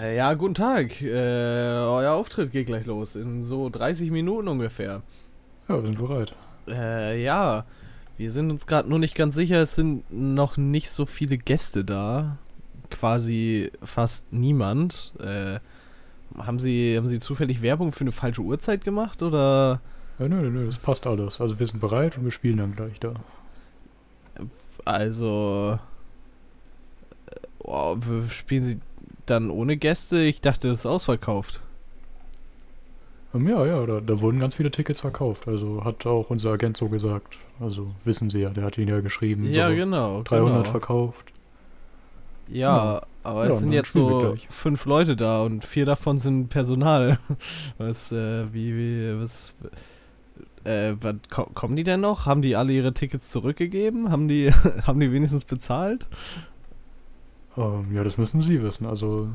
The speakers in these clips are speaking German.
Äh, Ja, guten Tag. Äh, euer Auftritt geht gleich los. In so 30 Minuten ungefähr. Ja, wir sind bereit. Äh, ja. Wir sind uns gerade nur nicht ganz sicher. Es sind noch nicht so viele Gäste da. Quasi fast niemand. Äh, haben Sie, haben Sie zufällig Werbung für eine falsche Uhrzeit gemacht oder? Ja, nö, nö, das passt alles. Also wir sind bereit und wir spielen dann gleich da. Also. äh, Oh, spielen Sie dann ohne Gäste? Ich dachte, das ist ausverkauft. Ähm, ja, ja, da, da wurden ganz viele Tickets verkauft. Also hat auch unser Agent so gesagt. Also wissen Sie ja, der hat ihn ja geschrieben. Ja, so genau. 300 genau. verkauft. Ja, aber Ja, es sind jetzt so fünf Leute da und vier davon sind Personal. Was, äh, wie, wie, was, äh, was, ko kommen die denn noch? Haben die alle ihre Tickets zurückgegeben? Haben die, haben die wenigstens bezahlt? Ähm, ja, das müssen Sie wissen. Also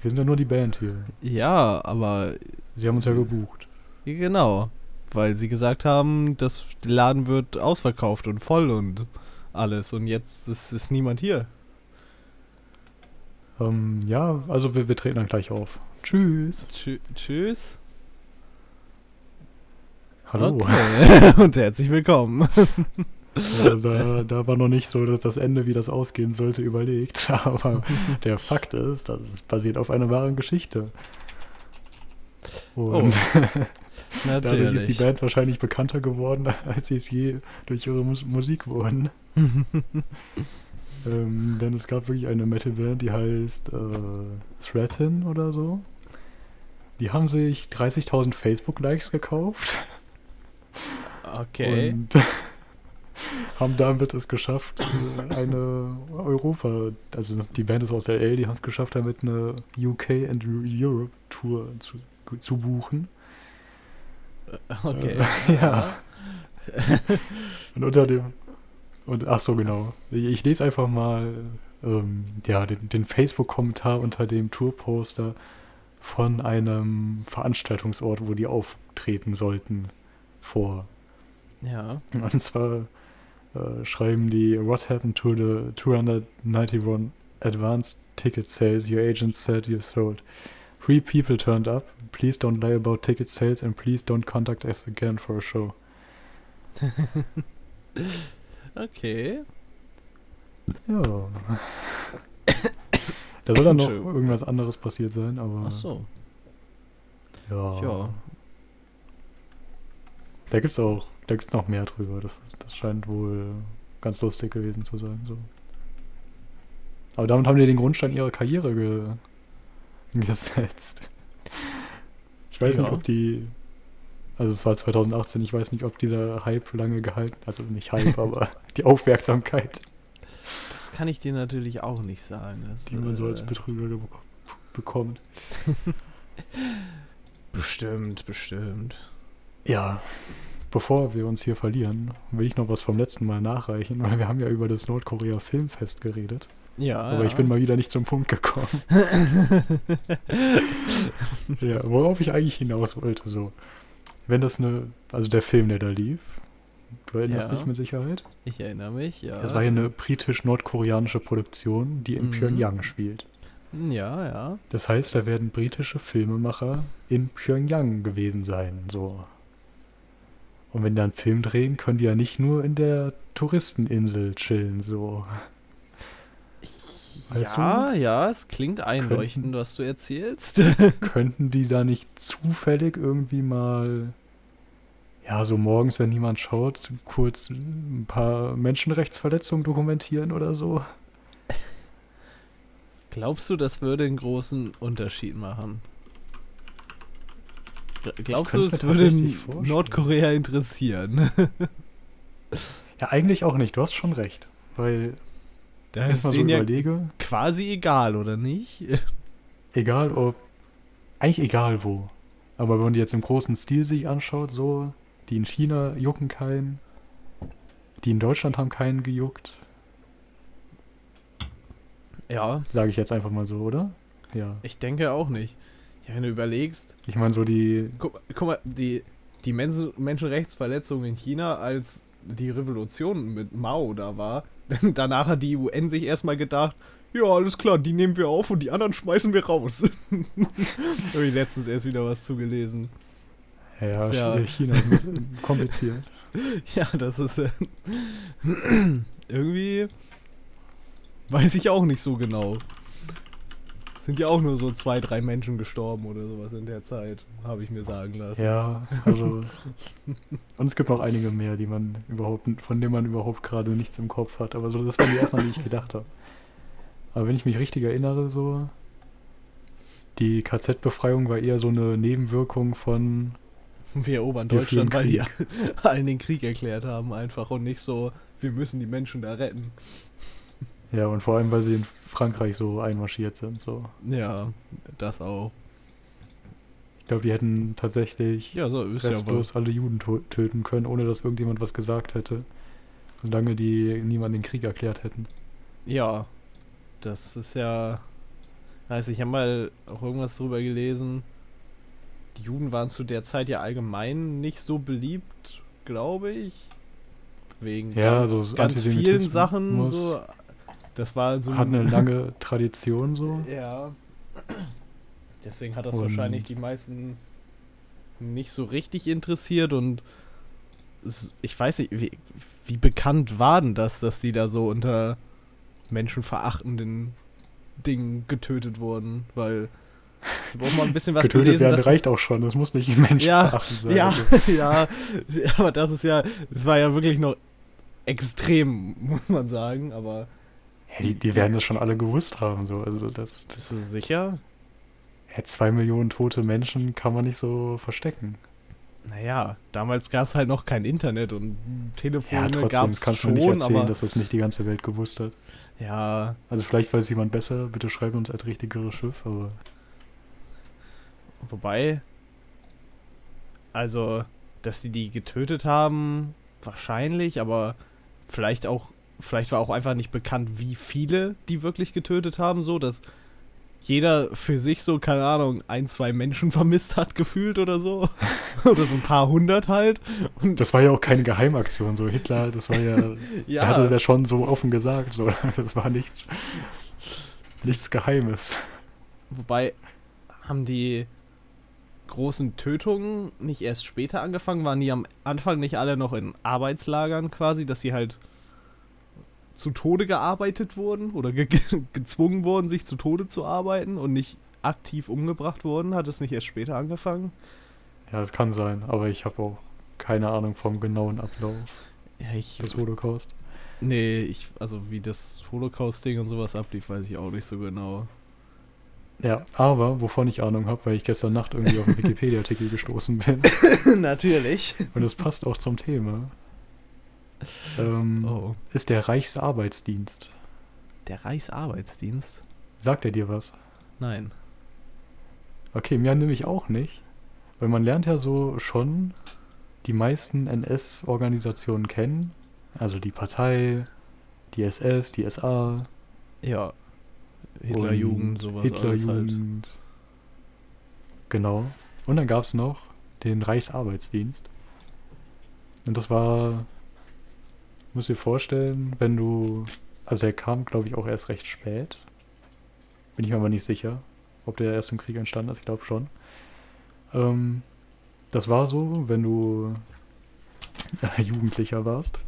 wir sind ja nur die Band hier. Ja, aber Sie haben uns ja gebucht. genau, weil sie gesagt haben, das der Laden wird ausverkauft und voll und alles und jetzt ist, ist niemand hier. Ähm, ja, also wir, wir treten dann gleich auf. Tschüss. Tschü tschüss. Hallo. Okay. und herzlich willkommen. Ja, da, da war noch nicht so dass das Ende, wie das ausgehen sollte, überlegt. Aber der Fakt ist, das ist basiert auf einer wahren Geschichte. Und dadurch ist die. Band wahrscheinlich bekannter geworden, als sie es je durch ihre Mus Musik wurden. ähm, denn es gab wirklich eine Metalband, die heißt äh, Threatin oder so. Die haben sich 30.000 Facebook-Likes gekauft. Okay. Und haben damit es geschafft, äh, eine Europa, also die Band ist aus LA, die haben es geschafft, damit eine UK and Europe Tour zu, zu buchen. Okay. Äh, ja. Und unter dem, und ach so, genau. Ich, ich lese einfach mal ähm, ja, den, den Facebook-Kommentar unter dem Tourposter von einem Veranstaltungsort, wo die auftreten sollten, vor. Ja. Und zwar äh, schreiben die What happened to the 291 advanced ticket sales your agent said you sold? Three people turned up. Please don't lie about ticket sales and please don't contact us again for a show. Okay. Ja. da soll dann noch irgendwas anderes passiert sein, aber Ach so. ja. Ja. Da gibt's auch, da gibt's noch mehr drüber. Das, das scheint wohl ganz lustig gewesen zu sein. So. Aber damit haben die den Grundstein ihrer Karriere ge gesetzt. Ich weiß Ja. nicht, ob die. Also es war 2018, ich weiß nicht, ob dieser Hype lange gehalten, also nicht Hype, aber die Aufmerksamkeit, Das kann ich dir natürlich auch nicht sagen. Das, die man so als äh, Betrüger ge- bekommt. Bestimmt, bestimmt. Ja, bevor wir uns hier verlieren, will ich noch was vom letzten Mal nachreichen, weil wir haben ja über das Nordkorea Filmfest geredet. Ja. Aber ja. ich bin mal wieder nicht zum Punkt gekommen. ja, worauf ich eigentlich hinaus wollte, so. Wenn das eine, also der Film, der da lief, du erinnerst Ja. dich mit Sicherheit? Ich erinnere mich, ja. Das war ja eine britisch-nordkoreanische Produktion, die in Mhm. Pyongyang spielt. Ja, ja. Das heißt, da werden britische Filmemacher in Pyongyang gewesen sein, so. Und wenn die einen Film drehen, können die ja nicht nur in der Touristeninsel chillen, so. Weißt ja, ja, es klingt einleuchtend, was du erzählst. Könnten die da nicht zufällig irgendwie mal, ja, so morgens, wenn niemand schaut, kurz ein paar Menschenrechtsverletzungen dokumentieren oder so? Glaubst du, das würde einen großen Unterschied machen? Gl- Glaubst du, es würde. Nordkorea interessieren? Ja, eigentlich auch nicht, du hast schon recht. Weil, Da wenn ich ist mal so denen ja überlege, quasi egal, oder nicht? egal ob, eigentlich egal wo, aber wenn man die jetzt im großen Stil sich anschaut, so, die in China jucken keinen, die in Deutschland haben keinen gejuckt, Ja, sage ich jetzt einfach mal so, oder? Ja. ich denke auch nicht. Ja, wenn du überlegst, Ich meine, so die, guck, guck mal, die, die Menschen, Menschenrechtsverletzungen in China, als die Revolution mit Mao da war, danach hat die UN sich erstmal gedacht, ja, alles klar, die nehmen wir auf und die anderen schmeißen wir raus. Habe ich letztens erst wieder was zugelesen. Ja, ja- China ist kompliziert. Ja, das ist äh, irgendwie weiß ich auch nicht so genau. Sind ja auch nur so zwei, drei Menschen gestorben oder sowas in der Zeit, habe ich mir sagen lassen. Ja, also. Und es gibt noch einige mehr, die man überhaupt, von denen man überhaupt gerade nichts im Kopf hat. Aber so, das waren die ersten, die ich gedacht habe. Aber wenn ich mich richtig erinnere, so. Die KZ-Befreiung war eher so eine Nebenwirkung von. Wir erobern Deutschland, weil die allen den Krieg erklärt haben einfach und nicht so, wir müssen die Menschen da retten. Ja, und vor allem, weil sie in Frankreich so einmarschiert sind. So. Ja, das auch. Ich glaube, die hätten tatsächlich Ja, so ist ja restlos alle Juden töten können, ohne dass irgendjemand was gesagt hätte. Solange die niemand den Krieg erklärt hätten. Ja, das ist ja. Weiß ich, ich habe mal auch irgendwas drüber gelesen. Die Juden waren zu der Zeit ja allgemein nicht so beliebt, glaube ich. Wegen Ja, ganz, so ganz vielen Sachen. So, das war so. Hat eine lange Tradition so. Ja. Deswegen hat das Und- wahrscheinlich die meisten nicht so richtig interessiert und es, ich weiß nicht, wie, wie bekannt war denn das, dass die da so unter menschenverachtenden Dingen getötet wurden? Weil ich brauche mal ein bisschen was Getötet gelesen, werden reicht auch schon. Das muss nicht Menschen Ja, sein. ja, Also, ja, aber das ist ja, das war ja wirklich noch extrem, muss man sagen, aber ja, die, die werden das schon alle gewusst haben. So. Also das bist du sicher? ja, zwei Millionen tote Menschen kann man nicht so verstecken. Naja, damals gab es halt noch kein Internet und Ja, Telefone trotzdem, gab das es kannst du schon, mir nicht erzählen, aber dass das nicht die ganze Welt gewusst hat. ja, Also vielleicht weiß jemand besser, bitte schreibt uns als richtigeres Schiff, aber wobei, also, dass die die getötet haben, wahrscheinlich, aber vielleicht auch, vielleicht war auch einfach nicht bekannt, wie viele die wirklich getötet haben, so, dass jeder für sich so, keine Ahnung, ein, zwei Menschen vermisst hat, gefühlt oder so. oder so ein paar hundert halt. Und das war ja auch keine Geheimaktion. So Hitler, das war ja, er hatte das schon so offen gesagt. So. Das war nichts, nichts Geheimes. Wobei haben die großen Tötungen nicht erst später angefangen? Waren die am Anfang nicht alle noch in Arbeitslagern quasi, dass sie halt zu Tode gearbeitet wurden oder ge gezwungen wurden, sich zu Tode zu arbeiten und nicht aktiv umgebracht wurden? Hat es nicht erst später angefangen? Ja, das kann sein, aber ich habe auch keine Ahnung vom genauen Ablauf Ja, ich. des Holocaust. Nee, ich, also wie das Holocaust-Ding und sowas ablief, weiß ich auch nicht so genau. Ja, aber wovon ich Ahnung habe, weil ich gestern Nacht irgendwie auf einen Wikipedia-Artikel gestoßen bin. Natürlich. Und das passt auch zum Thema. Ähm, Oh. Ist der Reichsarbeitsdienst. Der Reichsarbeitsdienst? Sagt er dir was? Nein. Okay, mir nämlich auch nicht. Weil man lernt ja so schon die meisten NS-Organisationen kennen. Also die Partei, die SS, die SA. Ja. Hitlerjugend, sowas halt. Hitlerjugend. Genau. Und dann gab es noch den Reichsarbeitsdienst. Und das war, muss dir vorstellen, wenn du, also er kam, glaube ich, auch erst recht spät. Bin ich mir aber nicht sicher, ob der erst im Krieg entstanden ist. Ich glaube schon. Ähm, das war so, wenn du Jugendlicher warst,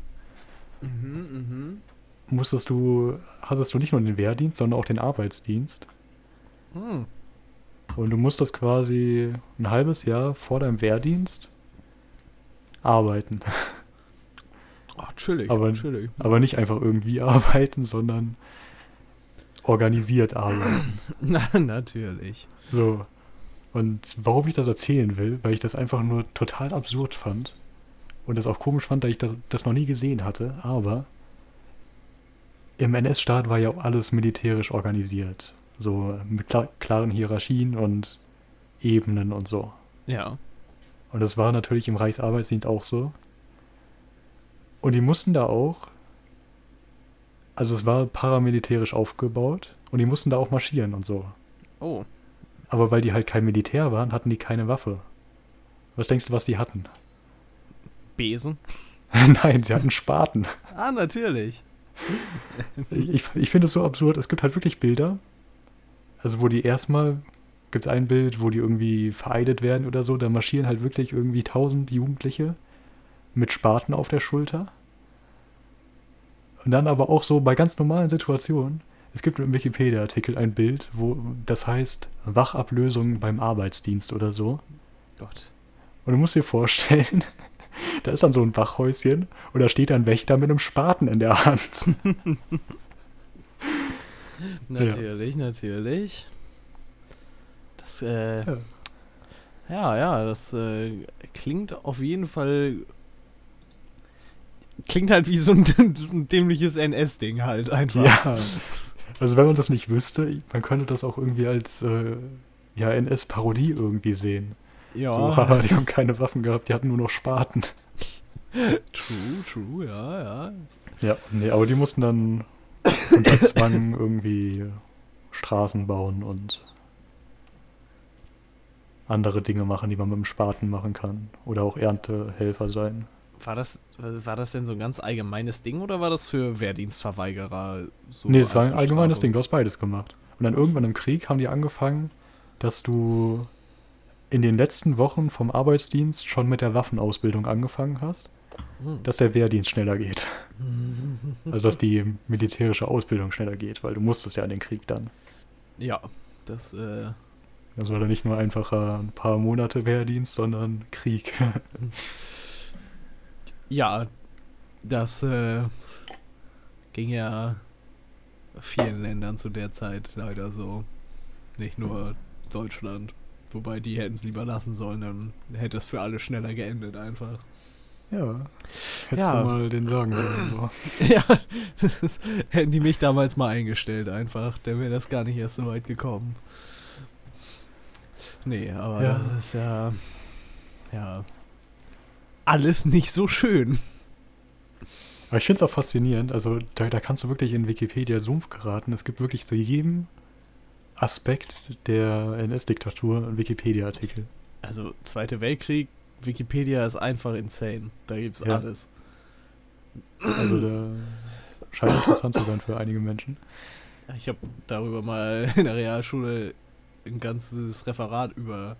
Mhm, mhm. musstest du, hattest du nicht nur den Wehrdienst, sondern auch den Arbeitsdienst. Hm. Und du musstest quasi ein halbes Jahr vor deinem Wehrdienst arbeiten. Ach, chillig, Aber- chillig. Aber nicht einfach irgendwie arbeiten, sondern organisiert arbeiten. Na, natürlich. So. Und warum ich das erzählen will, weil ich das einfach nur total absurd fand. Und das auch komisch fand, da ich das, das noch nie gesehen hatte. Aber im NS-Staat war ja alles militärisch organisiert. So mit klar, klaren Hierarchien und Ebenen und so. Ja. Und das war natürlich im Reichsarbeitsdienst auch so. Und die mussten da auch, also es war paramilitärisch aufgebaut und die mussten da auch marschieren und so. Oh. Aber weil die halt kein Militär waren, hatten die keine Waffe. Was denkst du, was die hatten? Besen? Nein, sie hatten Spaten. Ah, natürlich. ich ich finde es so absurd. Es gibt halt wirklich Bilder. Also, wo die erstmal gibt es ein Bild, wo die irgendwie vereidet werden oder so. Da marschieren halt wirklich irgendwie tausend Jugendliche mit Spaten auf der Schulter. Und dann aber auch so bei ganz normalen Situationen. Es gibt im Wikipedia-Artikel ein Bild, wo das heißt Wachablösung beim Arbeitsdienst oder so. Gott. Und du musst dir vorstellen, da ist dann so ein Wachhäuschen und da steht ein Wächter mit einem Spaten in der Hand. natürlich, ja. natürlich. Das, äh, ja. ja, ja, das äh, klingt auf jeden Fall. Klingt halt wie so ein, ein dämliches NS-Ding halt einfach. Ja. Also wenn man das nicht wüsste, man könnte das auch irgendwie als äh, ja, NS-Parodie irgendwie sehen. Ja. So, haha, die haben keine Waffen gehabt, die hatten nur noch Spaten. True, true, ja, ja. Ja, nee, aber die mussten dann unter Zwang irgendwie Straßen bauen und andere Dinge machen, die man mit dem Spaten machen kann. Oder auch Erntehelfer sein. War das, war das denn so ein ganz allgemeines Ding oder war das für Wehrdienstverweigerer so? Nee, es war ein allgemeines Ding, du hast beides gemacht. Und dann irgendwann im Krieg haben die angefangen, dass du in den letzten Wochen vom Arbeitsdienst schon mit der Waffenausbildung angefangen hast, hm. dass der Wehrdienst schneller geht. also dass die militärische Ausbildung schneller geht, weil du musstest ja in den Krieg dann. Ja, das äh, das war dann nicht nur einfach ein paar Monate Wehrdienst, sondern Krieg. ja, das äh, ging ja vielen Ländern zu der Zeit leider so. Nicht nur Deutschland. Wobei die hätten es lieber lassen sollen, dann hätte es für alle schneller geendet einfach. Ja. Hättest ja. du mal den sagen sollen. So. ja, hätten die mich damals mal eingestellt einfach. Dann wäre das gar nicht erst so weit gekommen. Nee, aber ja. das ist ja. Ja. Alles nicht so schön. Aber ich finde es auch faszinierend. Also, da, da kannst du wirklich in Wikipedia Sumpf geraten. Es gibt wirklich zu jedem Aspekt der NS-Diktatur einen Wikipedia-Artikel. Also, Zweiter Weltkrieg, Wikipedia ist einfach insane. Da gibt's ja. alles. Also, da scheint interessant zu sein für einige Menschen. Ich habe darüber mal in der Realschule ein ganzes Referat über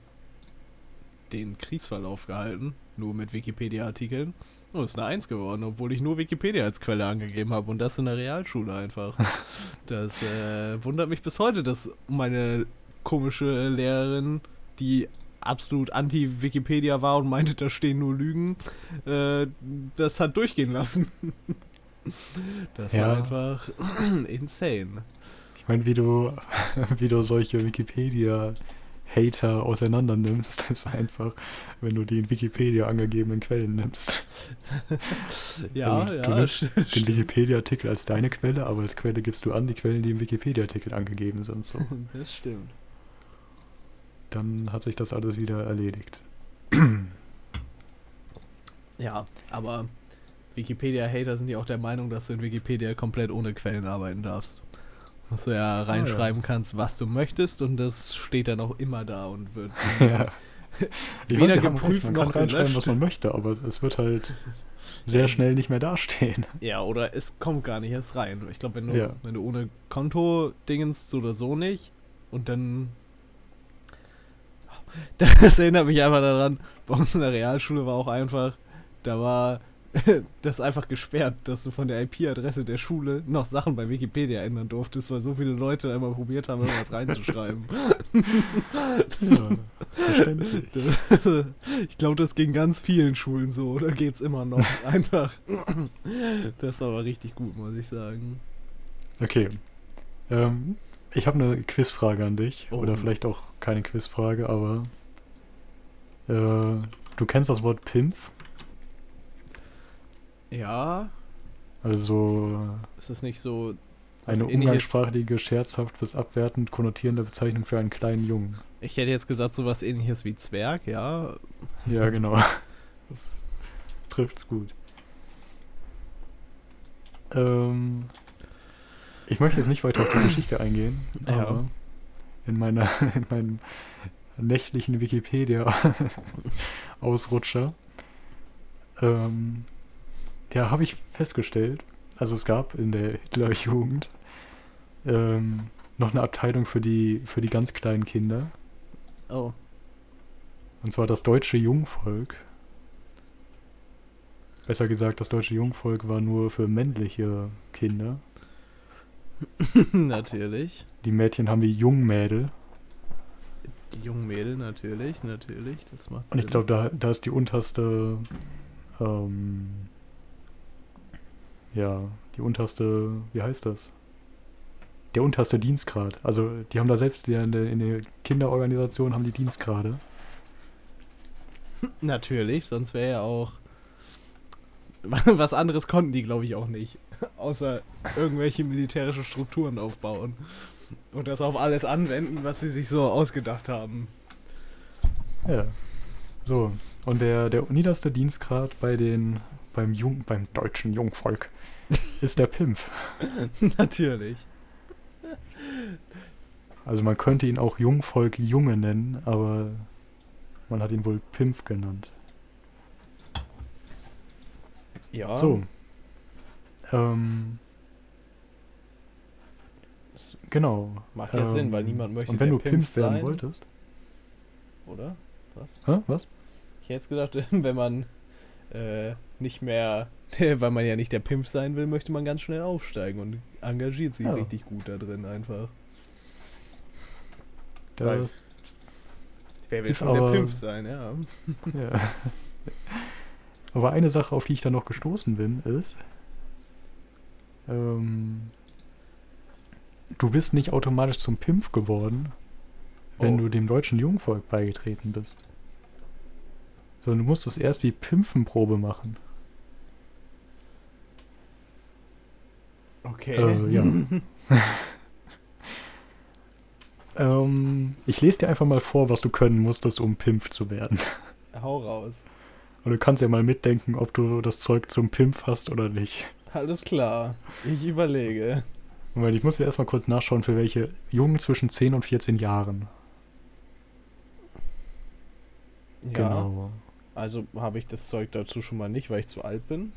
den Kriegsverlauf gehalten, nur mit Wikipedia-Artikeln. Und ist eine Eins geworden, obwohl ich nur Wikipedia als Quelle angegeben habe und das in der Realschule einfach. Das äh, wundert mich bis heute, dass meine komische Lehrerin, die absolut anti-Wikipedia war und meinte, da stehen nur Lügen, äh, das hat durchgehen lassen. Das ja. war einfach insane. Ich meine, wie du, wie du solche Wikipedia-Hater auseinander nimmst, ist einfach, wenn du die in Wikipedia angegebenen Quellen nimmst. ja, also, ja. Du nimmst den Wikipedia-Artikel als deine Quelle, aber als Quelle gibst du an die Quellen, die im Wikipedia-Artikel angegeben sind. So. Das stimmt. Dann hat sich das alles wieder erledigt. ja, aber Wikipedia-Hater sind ja auch der Meinung, dass du in Wikipedia komplett ohne Quellen arbeiten darfst. Dass du ja reinschreiben ah, ja. kannst, was du möchtest und das steht dann auch immer da und wird ja. weder geprüft man noch kann reinschreiben, was man möchte, aber es wird halt sehr schnell nicht mehr dastehen. Ja, oder es kommt gar nicht erst rein. Ich glaube, wenn du, ja. wenn du ohne Konto dingens so oder so nicht und dann das erinnert mich einfach daran, bei uns in der Realschule war auch einfach, da war das einfach gesperrt, dass du von der IP-Adresse der Schule noch Sachen bei Wikipedia ändern durftest, weil so viele Leute einmal probiert haben, irgendwas reinzuschreiben. ja, ich glaube, das ging ganz vielen Schulen so, oder geht's immer noch? Einfach. Das war aber richtig gut, muss ich sagen. Okay. Ähm, ich habe eine Quizfrage an dich. Oh. Oder vielleicht auch keine Quizfrage, aber äh, du kennst das Wort Pimpf? Ja. Also. Ist das nicht so. Eine umgangssprachliche, scherzhaft bis abwertend konnotierende Bezeichnung für einen kleinen Jungen. Ich hätte jetzt gesagt, so was ähnliches wie Zwerg, ja. Ja, genau. Das trifft's gut. Ähm, ich möchte jetzt nicht weiter auf die Geschichte eingehen, aber ja. in meiner, in meinem nächtlichen Wikipedia-Ausrutscher ähm, ja, habe ich festgestellt, also es gab in der Hitlerjugend ähm, noch eine Abteilung für die, für die ganz kleinen Kinder. Oh. Und zwar das deutsche Jungvolk. Besser gesagt, das deutsche Jungvolk war nur für männliche Kinder. natürlich. Die Mädchen haben die Jungmädel. Die jungen Mädel, natürlich, natürlich. Das macht Und ich glaube, da, da ist die unterste, ähm, ja, die unterste, wie heißt das? Der unterste Dienstgrad. Also die haben da selbst in der, in der Kinderorganisation haben die Dienstgrade. Natürlich, sonst wäre ja auch. Was anderes konnten die, glaube ich, auch nicht. Außer irgendwelche militärische Strukturen aufbauen. Und das auf alles anwenden, was sie sich so ausgedacht haben. Ja. So. Und der, der niederste Dienstgrad bei den, beim Jung, beim deutschen Jungvolk ist der Pimpf. Natürlich. Also man könnte ihn auch Jungvolk Junge nennen, aber man hat ihn wohl Pimpf genannt. Ja. So. Ähm, Das genau. macht ja Ähm, Sinn, weil niemand möchte Und wenn du Pimp werden sein, wolltest. Oder? Was? Hä? Was? Ich hätte jetzt gedacht, wenn man äh, nicht mehr, weil man ja nicht der Pimp sein will, möchte man ganz schnell aufsteigen und engagiert sich Ja. richtig gut da drin einfach. Das, Wer will schon aber- der Pimp sein, ja. ja. Aber eine Sache, auf die ich da noch gestoßen bin, ist, ähm, du bist nicht automatisch zum Pimp geworden, wenn Oh. du dem deutschen Jungvolk beigetreten bist. Sondern du musstest erst die Pimpfenprobe machen. Okay. Äh, ja. ähm, ich lese dir einfach mal vor, was du können musstest, um Pimp zu werden. Hau raus. Und du kannst ja mal mitdenken, ob du das Zeug zum Pimp hast oder nicht. Alles klar. Ich überlege. Moment, ich muss ja erstmal kurz nachschauen, für welche Jungen zwischen 10 und 14 Jahren. Ja. Genau. Also habe ich das Zeug dazu schon mal nicht, weil ich zu alt bin.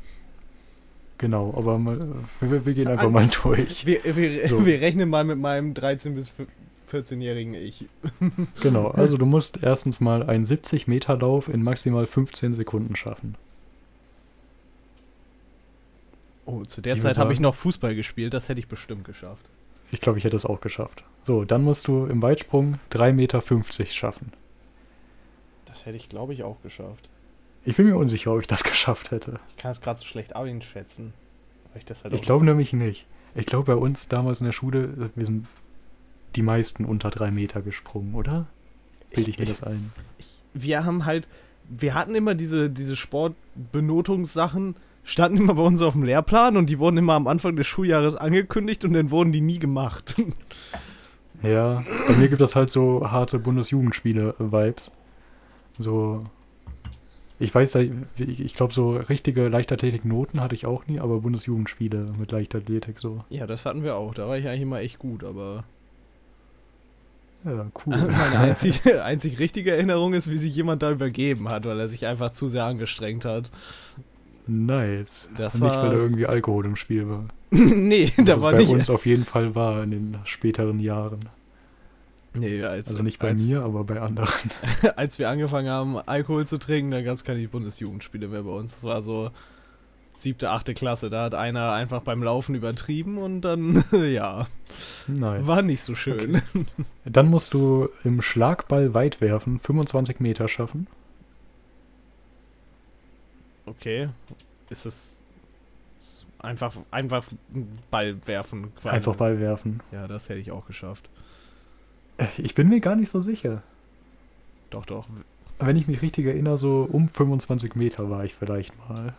Genau, aber mal, wir, wir gehen einfach An- mal durch. Wir, wir, So. wir rechnen mal mit meinem 13- bis 14-jährigen Ich. Genau, also du musst erstens mal einen 70-Meter-Lauf in maximal 15 Sekunden schaffen. Oh, zu der Ich Zeit habe ich noch Fußball gespielt, das hätte ich bestimmt geschafft. Ich glaube, ich hätte es auch geschafft. So, dann musst du im Weitsprung 3,50 Meter schaffen. Das hätte ich, glaube ich, auch geschafft. Ich bin mir unsicher, ob ich das geschafft hätte. Ich kann es gerade so schlecht einschätzen. Ich das halt Ich glaube nämlich nicht. Ich glaube, bei uns damals in der Schule, wir sind die meisten unter drei Meter gesprungen, oder? Bilde ich mir Ich- das ein? wir haben halt, wir hatten immer diese, diese Sportbenotungssachen, standen immer bei uns auf dem Lehrplan und die wurden immer am Anfang des Schuljahres angekündigt und dann wurden die nie gemacht. Ja, bei mir gibt es halt so harte Bundesjugendspiele-Vibes. So, ich weiß, ich glaube, so richtige Leichtathletik-Noten hatte ich auch nie, aber Bundesjugendspiele mit Leichtathletik so. ja, das hatten wir auch. Da war ich eigentlich immer echt gut, aber Ja, cool. meine einzig, einzig richtige Erinnerung ist, wie sich jemand da übergeben hat, weil er sich einfach zu sehr angestrengt hat. nice. Das nicht, war- weil da irgendwie Alkohol im Spiel war. nee, Was da war bei nicht. uns auf jeden Fall war in den späteren Jahren. Nee, als, Also nicht bei als, mir, aber bei anderen. als wir angefangen haben, Alkohol zu trinken, da gab es keine Bundesjugendspiele mehr bei uns. Das war so siebte, achte Klasse. Da hat einer einfach beim Laufen übertrieben und dann, ja, Nice. war nicht so schön. Dann musst du im Schlagball weit werfen 25 Meter schaffen. Okay. Ist es einfach, einfach Ball werfen quasi? Einfach Ball werfen. Ja, das hätte ich auch geschafft. Ich bin mir gar nicht so sicher. Doch, doch. Wenn ich mich richtig erinnere, so um 25 Meter war ich vielleicht mal.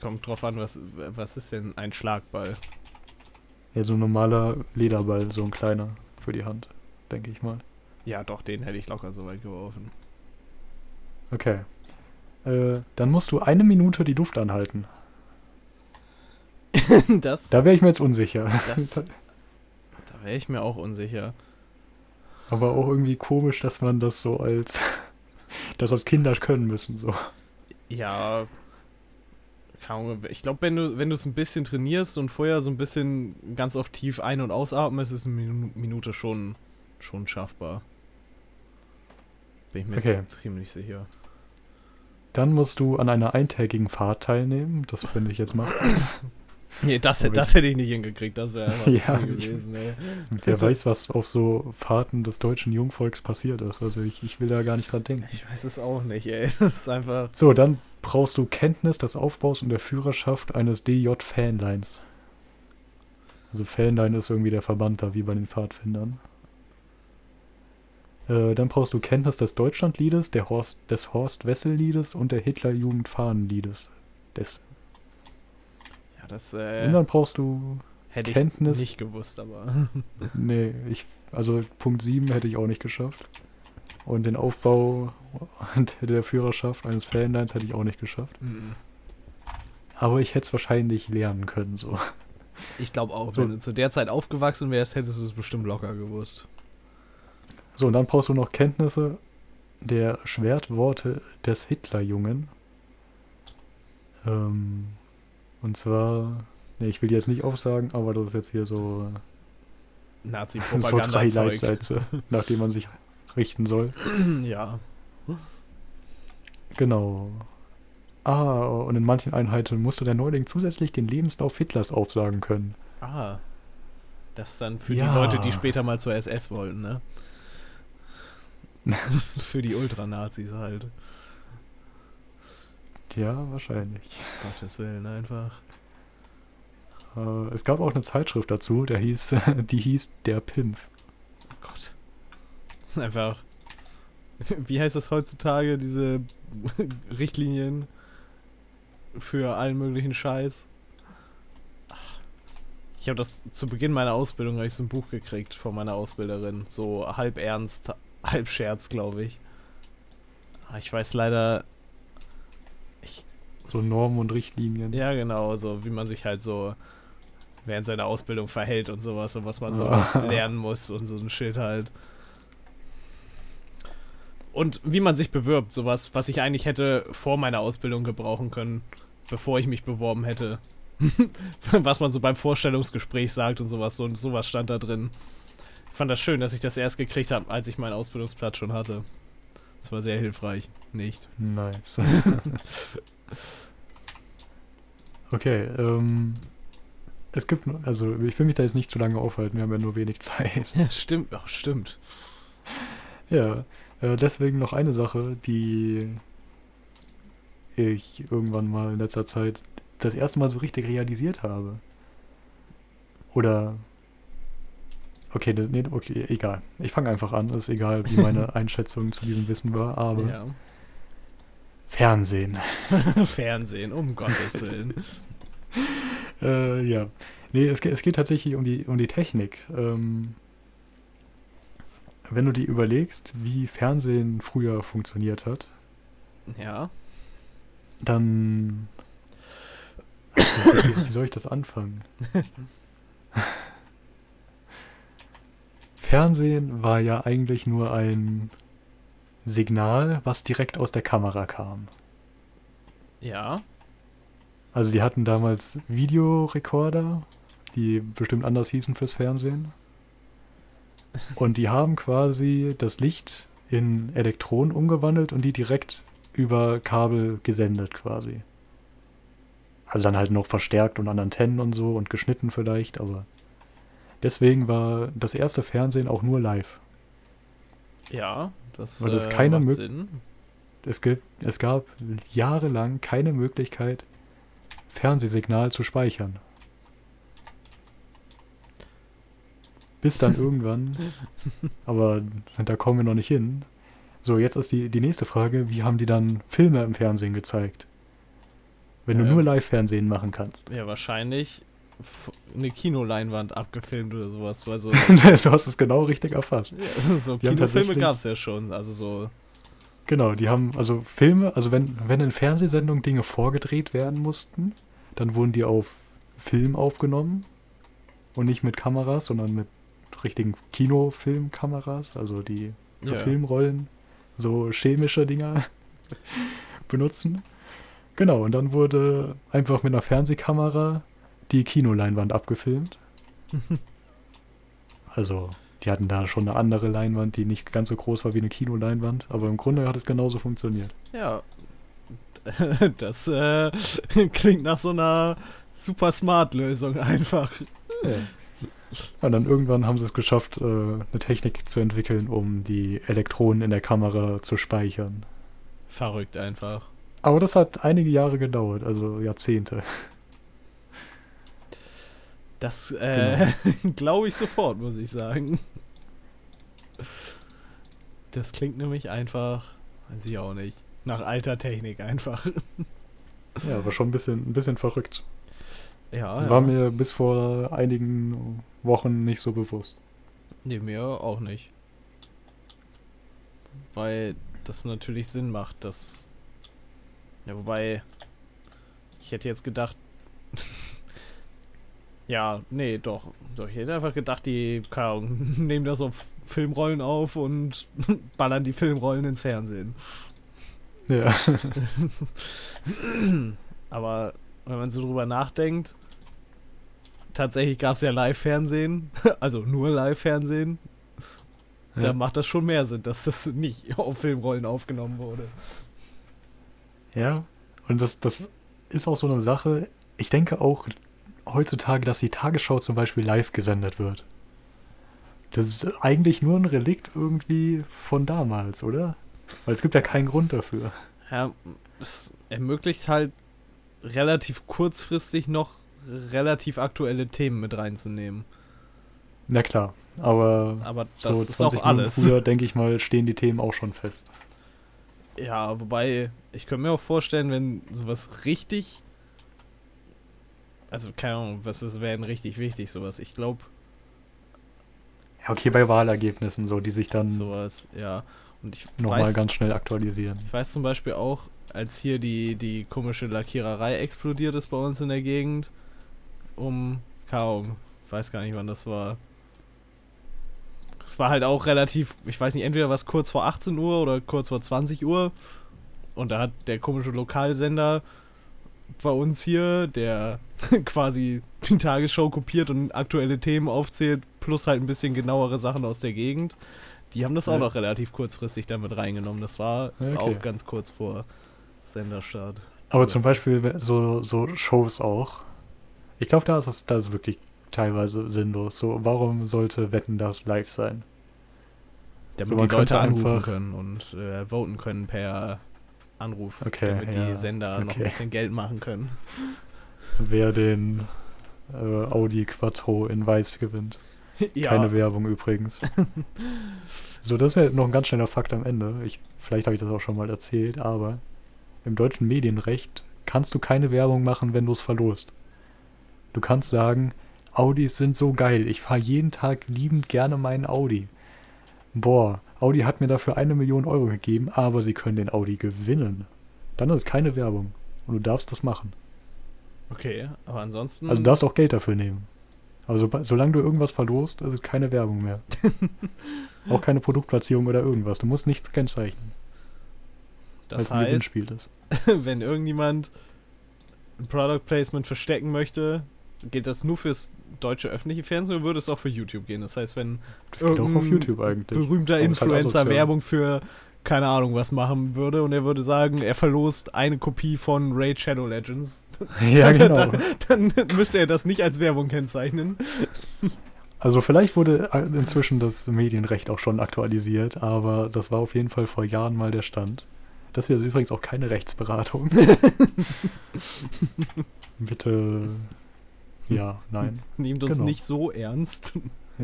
Kommt drauf an, was, was ist denn ein Schlagball? Ja, so ein normaler Lederball, so ein kleiner für die Hand, denke ich mal. Ja, doch, den hätte ich locker so weit geworfen. Okay. Äh, dann musst du eine Minute die Luft anhalten. das, Da wäre ich mir jetzt unsicher. das, da wäre ich mir auch unsicher. Aber auch irgendwie komisch, dass man das so als, dass das Kinder können müssen, so. Ja, Ich glaube, wenn du wenn es ein bisschen trainierst und vorher so ein bisschen ganz oft tief ein- und ausatmest, ist eine Minute schon, schon schaffbar. Bin ich mir okay. jetzt ziemlich sicher. Dann musst du an einer eintägigen Fahrt teilnehmen. Das finde ich jetzt mal. Nee, das, das hätte ich nicht hingekriegt, das wäre einfach ja, gewesen, ey. Wer weiß, was auf so Fahrten des deutschen Jungvolks passiert ist. Also ich, ich will da gar nicht dran denken. Ich weiß es auch nicht, ey. Das ist einfach. So, dann brauchst du Kenntnis des Aufbaus und der Führerschaft eines DJ Fanlines. Also Fanline ist irgendwie der Verband da, wie bei den Pfadfindern. Äh, dann brauchst du Kenntnis des Deutschlandliedes, der Horst, des Horst-Wessel-Liedes und der Hitler-Jugend-Fahnen-Liedes. Des. Das. Äh, und dann brauchst du hätte Kenntnis. ich nicht gewusst, aber. nee, ich. Also Punkt 7 hätte ich auch nicht geschafft. Und den Aufbau der Führerschaft eines Fanlines hätte ich auch nicht geschafft. Mhm. Aber ich hätte es wahrscheinlich lernen können, so. Ich glaube auch, so. wenn du zu der Zeit aufgewachsen wärst, hättest du es bestimmt locker gewusst. So, und dann brauchst du noch Kenntnisse der Schwertworte des Hitlerjungen. Ähm, und zwar, ne, ich will die jetzt nicht aufsagen, aber das ist jetzt hier so Nazi-Propaganda. so drei Leitsätze, nach denen man sich richten soll. ja. Genau. Ah, und in manchen Einheiten musste der Neuling zusätzlich den Lebenslauf Hitlers aufsagen können. Ah. Das dann für ja. die Leute, die später mal zur SS wollten, ne? Für die Ultranazis halt. Ja, wahrscheinlich. Gottes Willen, einfach. Äh, es gab auch eine Zeitschrift dazu, der hieß, die hieß Der Pimpf. Oh Gott. Das ist einfach. Wie heißt das heutzutage, diese Richtlinien für allen möglichen Scheiß? Ich habe das zu Beginn meiner Ausbildung, habe ich so ein Buch gekriegt von meiner Ausbilderin. So halb ernst, halb Scherz, glaube ich. Ah, ich weiß leider. So Normen und Richtlinien. Ja, genau, so wie man sich halt so während seiner Ausbildung verhält und sowas und was man so lernen muss und so ein Schild halt. Und wie man sich bewirbt, sowas, was ich eigentlich hätte vor meiner Ausbildung gebrauchen können, bevor ich mich beworben hätte. was man so beim Vorstellungsgespräch sagt und sowas, so, sowas stand da drin. Ich fand das schön, dass ich das erst gekriegt habe, als ich meinen Ausbildungsplatz schon hatte. Das war sehr hilfreich. Nicht. Nice. okay, ähm. Es gibt, also ich will mich da jetzt nicht zu lange aufhalten, wir haben ja nur wenig Zeit. Ja, stimmt, oh, stimmt. Ja, äh, deswegen noch eine Sache, die ich irgendwann mal in letzter Zeit das erste Mal so richtig realisiert habe. Oder Okay, nee, okay, egal. Ich fange einfach an. Es ist egal, wie meine Einschätzung zu diesem Wissen war, aber. Ja. Fernsehen. Fernsehen, um Gottes Willen. äh, ja. Nee, es, es, geht tatsächlich um die, um die Technik. Ähm, wenn du dir überlegst, wie Fernsehen früher funktioniert hat. Ja. Dann. wie soll ich das anfangen? Fernsehen war ja eigentlich nur ein Signal, was direkt aus der Kamera kam. Ja. Also die hatten damals Videorekorder, die bestimmt anders hießen fürs Fernsehen. Und die haben quasi das Licht in Elektronen umgewandelt und die direkt über Kabel gesendet quasi. Also dann halt noch verstärkt und an Antennen und so und geschnitten vielleicht, aber Deswegen war das erste Fernsehen auch nur live. Ja, das, Weil das äh, keine macht Sinn. Es, gibt, es gab jahrelang keine Möglichkeit, Fernsehsignal zu speichern. Bis dann irgendwann, aber da kommen wir noch nicht hin. So, jetzt ist die, die nächste Frage, wie haben die dann Filme im Fernsehen gezeigt? Wenn ja, du nur Live-Fernsehen machen kannst. Ja, wahrscheinlich eine Kinoleinwand abgefilmt oder sowas. Also, du hast es genau richtig erfasst. Ja, so die Kinofilme gab es ja schon, also so. Genau, die haben also Filme, also wenn, wenn in Fernsehsendungen Dinge vorgedreht werden mussten, dann wurden die auf Film aufgenommen und nicht mit Kameras, sondern mit richtigen Kinofilmkameras, also die für ja. Filmrollen so chemische Dinger benutzen. Genau, und dann wurde einfach mit einer Fernsehkamera die Kinoleinwand abgefilmt. also, die hatten da schon eine andere Leinwand, die nicht ganz so groß war wie eine Kinoleinwand, aber im Grunde hat es genauso funktioniert. Ja. Das äh, klingt nach so einer super smart Lösung einfach. Ja. Und dann irgendwann haben sie es geschafft, äh, eine Technik zu entwickeln, um die Elektronen in der Kamera zu speichern. Verrückt einfach. Aber das hat einige Jahre gedauert, also Jahrzehnte. Das äh, Genau. glaube ich sofort, muss ich sagen. Das klingt nämlich einfach, weiß ich auch nicht, nach alter Technik einfach. Ja, aber schon ein bisschen, ein bisschen verrückt. Ja, Das ja. war mir bis vor einigen Wochen nicht so bewusst. Nee, mir auch nicht. Weil das natürlich Sinn macht, dass. Ja, wobei. Ich hätte jetzt gedacht. ja, nee, doch. doch. Ich hätte einfach gedacht, die Ahnung, nehmen das auf Filmrollen auf und ballern die Filmrollen ins Fernsehen. Ja. Aber wenn man so drüber nachdenkt, tatsächlich gab es ja Live-Fernsehen, also nur Live-Fernsehen. Da Ja. macht das schon mehr Sinn, dass das nicht auf Filmrollen aufgenommen wurde. ja. Und das, das ist auch so eine Sache. Ich denke auch heutzutage, dass die Tagesschau zum Beispiel live gesendet wird. Das ist eigentlich nur ein Relikt irgendwie von damals, oder? Weil es gibt ja keinen Grund dafür. Ja, es ermöglicht halt relativ kurzfristig noch relativ aktuelle Themen mit reinzunehmen. Na klar, aber Aber das so ist 20 auch Minuten alles. früher, denke ich mal, stehen die Themen auch schon fest. Ja, wobei, ich könnte mir auch vorstellen, wenn sowas richtig. Also, keine Ahnung, was ist, wäre denn richtig wichtig, sowas. Ich glaube, Ja, okay, bei Wahlergebnissen so, die sich dann sowas, ja. Und ich nochmal ganz schnell aktualisieren. ich weiß zum Beispiel auch, als hier die, die komische Lackiererei explodiert ist bei uns in der Gegend, um, keine Ahnung, ich weiß gar nicht, wann das war. Es war halt auch relativ, ich weiß nicht, entweder was kurz vor 18 Uhr oder kurz vor 20 Uhr. Und da hat der komische Lokalsender bei uns hier, der quasi die Tagesschau kopiert und aktuelle Themen aufzählt, plus halt ein bisschen genauere Sachen aus der Gegend. Die haben das auch Ja. noch relativ kurzfristig damit reingenommen. Das war okay. auch ganz kurz vor Senderstart. Aber zum Beispiel so, so Shows auch. Ich glaube, da ist es da ist wirklich teilweise sinnlos. So, warum sollte Wetten das live sein? Damit So, man die Leute anrufen einfach- können und äh, voten können per Anruf, Okay, damit ja, die Sender noch ein okay. bisschen Geld machen können. Wer den äh, Audi Quattro in weiß gewinnt. ja, Keine Werbung übrigens. so, das ist ja noch ein ganz schneller Fakt am Ende. Ich, vielleicht habe ich das auch schon mal erzählt, aber im deutschen Medienrecht kannst du keine Werbung machen, wenn du es verlost. Du kannst sagen, Audis sind so geil, ich fahre jeden Tag liebend gerne meinen Audi. Boah, Audi hat mir dafür eine Million Euro gegeben, aber sie können den Audi gewinnen. Dann ist es keine Werbung. Und du darfst das machen. okay, aber ansonsten. Also du darfst auch Geld dafür nehmen. Aber so, solange du irgendwas verlost, ist es keine Werbung mehr. auch keine Produktplatzierung oder irgendwas. Du musst nichts kennzeichnen, das es ein heißt, Gewinnspiel ist. wenn irgendjemand ein Product Placement verstecken möchte, geht das nur fürs deutsche öffentliche Fernsehen oder würde es auch für YouTube gehen? Das heißt, wenn Das irgendein berühmter Aber halt Influencer asozial. Werbung für keine Ahnung was machen würde und er würde sagen, er verlost eine Kopie von Raid Shadow Legends, ja, genau. dann, dann müsste er das nicht als Werbung kennzeichnen. Also vielleicht wurde inzwischen das Medienrecht auch schon aktualisiert, aber das war auf jeden Fall vor Jahren mal der Stand. Das hier ist übrigens auch keine Rechtsberatung. Bitte. Ja, nein. Nehmt uns Genau. nicht so ernst.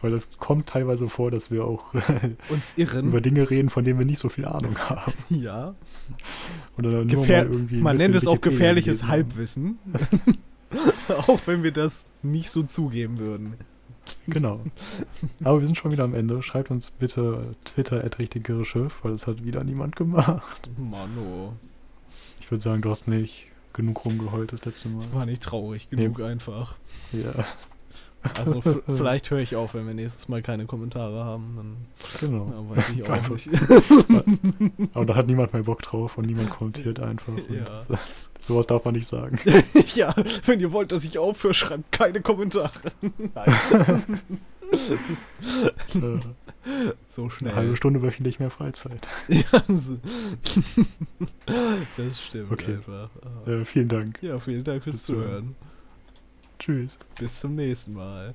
Weil es kommt teilweise vor, dass wir auch Uns irren. über Dinge reden, von denen wir nicht so viel Ahnung haben. ja. Oder nur Gefähr mal irgendwie Man nennt es auch gefährliches. Halbwissen. auch wenn wir das nicht so zugeben würden. Genau. Aber wir sind schon wieder am Ende. Schreibt uns bitte Twitter at richtigere Schiff, weil das hat wieder niemand gemacht. Mano. Ich würde sagen, du hast nicht genug rumgeheult das letzte Mal. War nicht traurig genug einfach. Ja. Also vielleicht höre ich auf, wenn wir nächstes Mal keine Kommentare haben. Dann Genau. ja, weiß ich auch nicht. Aber da hat niemand mehr Bock drauf und niemand kommentiert einfach. Und Ja. das, sowas darf man nicht sagen. ja, wenn ihr wollt, dass ich aufhöre, schreibt keine Kommentare. Nein, So Eine halbe schnell. Stunde wöchentlich mehr Freizeit. Ja, das, stimmt Okay. einfach. Äh, vielen Dank. Ja, vielen Dank fürs Bis Zuhören. Tschüss. Bis zum nächsten Mal.